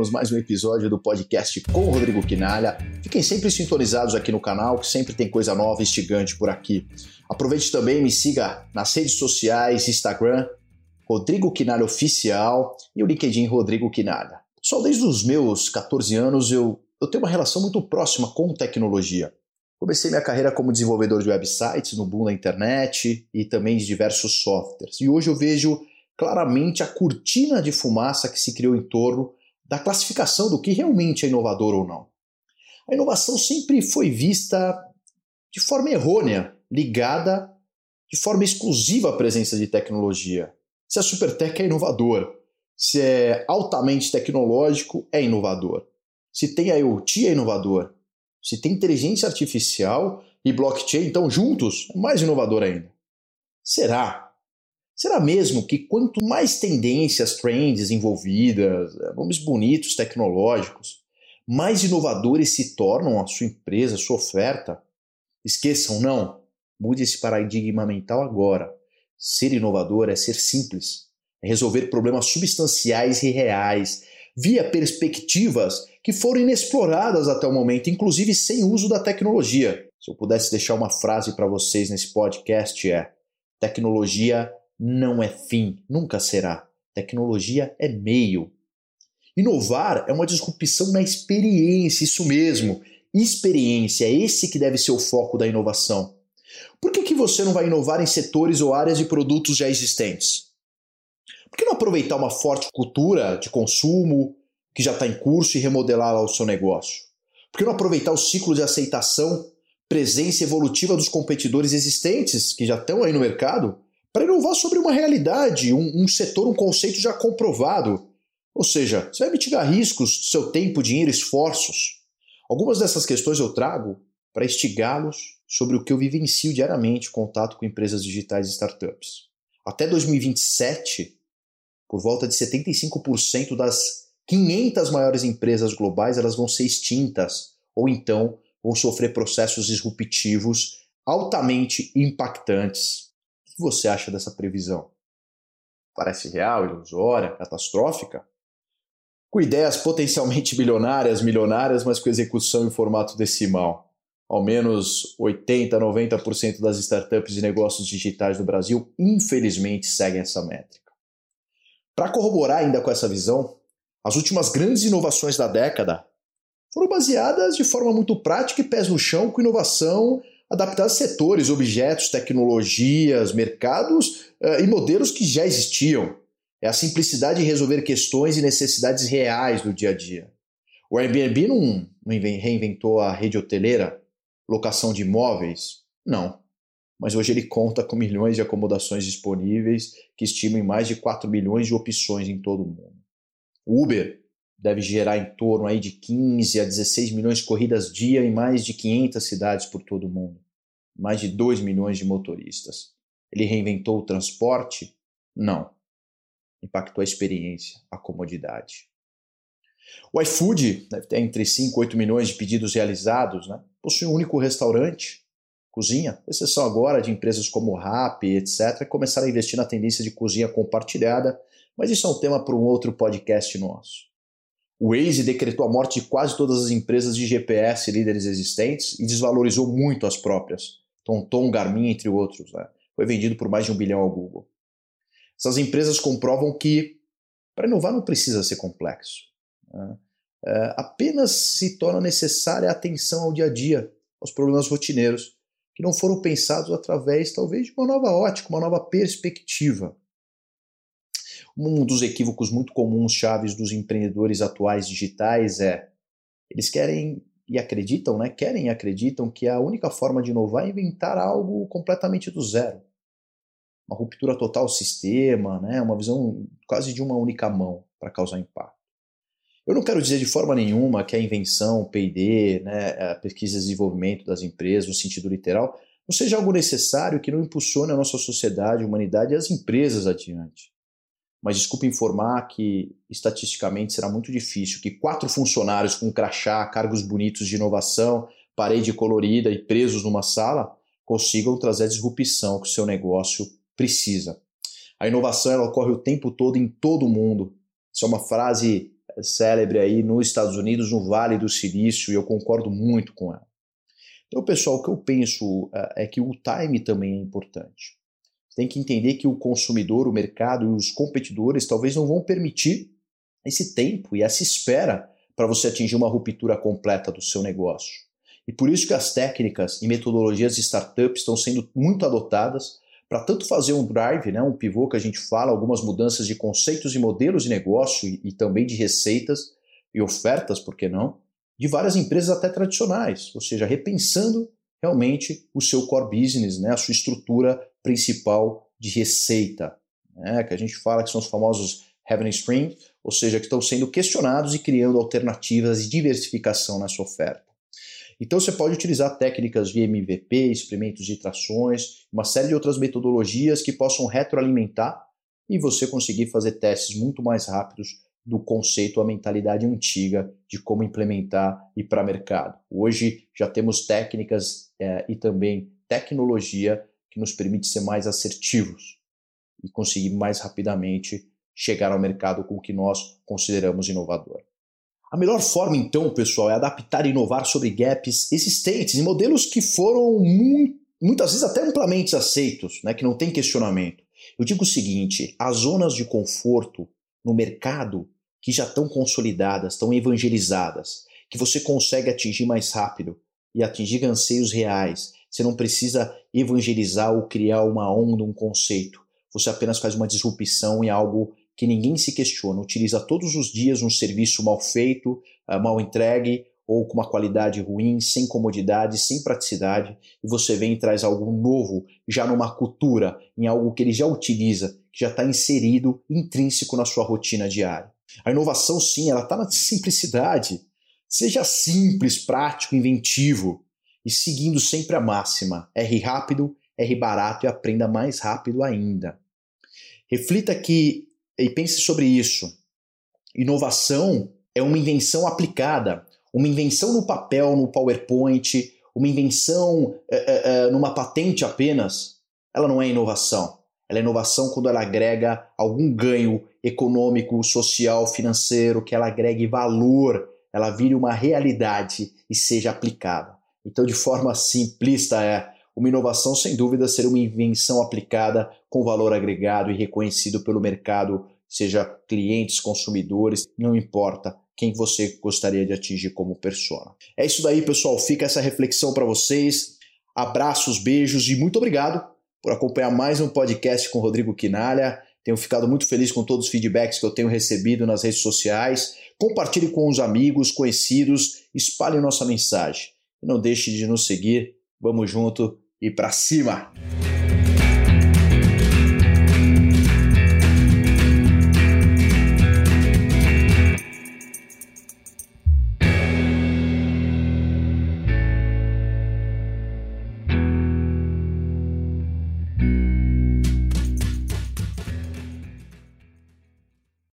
Começamos mais um episódio do podcast com o Rodrigo Quinalha. Fiquem sempre sintonizados aqui no canal, que sempre tem coisa nova e instigante por aqui. Aproveite também me siga nas redes sociais, Instagram, Rodrigo Quinalha Oficial e o LinkedIn Rodrigo Quinalha. Só desde os meus 14 anos eu, eu tenho uma relação muito próxima com tecnologia. Comecei minha carreira como desenvolvedor de websites no boom da internet e também de diversos softwares. E hoje eu vejo claramente a cortina de fumaça que se criou em torno da classificação do que realmente é inovador ou não. A inovação sempre foi vista de forma errônea, ligada de forma exclusiva à presença de tecnologia. Se a Supertech é inovador, se é altamente tecnológico, é inovador. Se tem IoT, é inovador. Se tem inteligência artificial e blockchain, então juntos, é mais inovador ainda. Será? Será mesmo que quanto mais tendências, trends envolvidas, é, nomes bonitos, tecnológicos, mais inovadores se tornam a sua empresa, a sua oferta? Esqueçam, não. Mude esse paradigma mental agora. Ser inovador é ser simples, é resolver problemas substanciais e reais, via perspectivas que foram inexploradas até o momento, inclusive sem uso da tecnologia. Se eu pudesse deixar uma frase para vocês nesse podcast é: tecnologia não é fim, nunca será. Tecnologia é meio. Inovar é uma disrupção na experiência, isso mesmo. Experiência é esse que deve ser o foco da inovação. Por que, que você não vai inovar em setores ou áreas de produtos já existentes? Por que não aproveitar uma forte cultura de consumo que já está em curso e remodelá-la ao seu negócio? Por que não aproveitar o ciclo de aceitação, presença evolutiva dos competidores existentes que já estão aí no mercado para inovar sobre uma realidade, um, um, setor, um conceito já comprovado. Ou seja, você vai mitigar riscos seu tempo, dinheiro, esforços. Algumas dessas questões eu trago para instigá-los sobre o que eu vivencio diariamente contato com empresas digitais e startups. Até 2027, por volta de 75% das 500 maiores empresas globais elas vão ser extintas ou então vão sofrer processos disruptivos altamente impactantes que você acha dessa previsão? Parece real, ilusória, catastrófica? Com ideias potencialmente bilionárias, milionárias, mas com execução em formato decimal. Ao menos 80, 90% das startups e negócios digitais do Brasil, infelizmente, seguem essa métrica. Para corroborar ainda com essa visão, as últimas grandes inovações da década foram baseadas de forma muito prática e pés no chão com inovação adaptar setores, objetos, tecnologias, mercados uh, e modelos que já existiam. É a simplicidade de resolver questões e necessidades reais do dia a dia. O Airbnb não, reinventou a rede hoteleira, locação de imóveis? Não. Mas hoje ele conta com milhões de acomodações disponíveis que estimam em mais de 4 milhões de opções em todo o mundo. O Uber deve gerar em torno aí de 15 a 16 milhões de corridas dia em mais de 500 cidades por todo o mundo. Mais de 2 milhões de motoristas. Ele reinventou o transporte? Não. Impactou a experiência, a comodidade. O iFood deve ter entre 5 e 8 milhões de pedidos realizados, né? possui um único restaurante, cozinha, com exceção agora de empresas como Rappi, etc., começaram a investir na tendência de cozinha compartilhada, mas isso é um tema para um outro podcast nosso. O Waze decretou a morte de quase todas as empresas de GPS líderes existentes e desvalorizou muito as próprias. TomTom, Garmin, entre outros. Né? Foi vendido por mais de um bilhão ao Google. Essas empresas comprovam que para inovar não precisa ser complexo. Né? É, apenas se torna necessária a atenção ao dia a dia, aos problemas rotineiros, que não foram pensados através, talvez, de uma nova ótica, uma nova perspectiva. Um dos equívocos muito comuns chaves dos empreendedores atuais digitais é eles querem e acreditam, né? Querem e acreditam que a única forma de inovar é inventar algo completamente do zero. Uma ruptura total do sistema, né? Uma visão quase de uma única mão para causar impacto. Eu não quero dizer de forma nenhuma que a invenção, P&D, né, a pesquisa e desenvolvimento das empresas, no sentido literal, não seja algo necessário que não impulsione a nossa sociedade, a humanidade e as empresas adiante mas desculpe informar que estatisticamente será muito difícil que quatro funcionários com crachá, cargos bonitos de inovação, parede colorida e presos numa sala consigam trazer a disrupção que o seu negócio precisa. A inovação ela ocorre o tempo todo em todo o mundo. Isso é uma frase célebre aí nos Estados Unidos, no Vale do Silício, e eu concordo muito com ela. Então, pessoal, o que eu penso uh, é que o time também é importante. Tem que entender que o consumidor, o mercado e os competidores talvez não vão permitir esse tempo e essa espera para você atingir uma ruptura completa do seu negócio. E por isso que as técnicas e metodologias de startup estão sendo muito adotadas para tanto fazer um drive, né, um pivô que a gente fala, algumas mudanças de conceitos e modelos de negócio e, e também de receitas e ofertas, por que não, de várias empresas até tradicionais, ou seja, repensando realmente o seu core business, né, a sua estrutura principal de receita, né, que a gente fala que são os famosos revenue stream, ou seja, que estão sendo questionados e criando alternativas de diversificação na sua oferta. Então você pode utilizar técnicas de MVP, experimentos de trações, uma série de outras metodologias que possam retroalimentar e você conseguir fazer testes muito mais rápidos do conceito, a mentalidade antiga de como implementar e para mercado. Hoje já temos técnicas é, e também tecnologia que nos permite ser mais assertivos e conseguir mais rapidamente chegar ao mercado com o que nós consideramos inovador. A melhor forma, então, pessoal, é adaptar e inovar sobre gaps existentes e modelos que foram muitas vezes até amplamente aceitos, né, que não tem questionamento. Eu digo o seguinte: as zonas de conforto no mercado que já estão consolidadas, estão evangelizadas, que você consegue atingir mais rápido e atingir anseios reais. Você não precisa evangelizar ou criar uma onda, um conceito. Você apenas faz uma disrupção em algo que ninguém se questiona, utiliza todos os dias um serviço mal feito, ah, mal entregue ou com uma qualidade ruim, sem comodidade, sem praticidade, e você vem e traz algo novo, já numa cultura, em algo que ele já utiliza, que já está inserido, intrínseco na sua rotina diária. A inovação, sim, ela está na simplicidade. Seja simples, prático, inventivo e seguindo sempre a máxima: R rápido, R barato e aprenda mais rápido ainda. Reflita que e pense sobre isso. Inovação é uma invenção aplicada, uma invenção no papel, no PowerPoint, uma invenção é, é, numa patente apenas. Ela não é inovação. Ela é inovação quando ela agrega algum ganho econômico, social, financeiro, que ela agregue valor, ela vire uma realidade e seja aplicada. Então, de forma simplista, é uma inovação, sem dúvida, ser uma invenção aplicada com valor agregado e reconhecido pelo mercado, seja clientes, consumidores, não importa quem você gostaria de atingir como persona. É isso daí, pessoal. Fica essa reflexão para vocês. Abraços, beijos e muito obrigado por acompanhar mais um podcast com Rodrigo Quinalha. Tenho ficado muito feliz com todos os feedbacks que eu tenho recebido nas redes sociais. Compartilhe com os amigos, conhecidos, espalhe nossa mensagem. Não deixe de nos seguir. Vamos junto e para cima!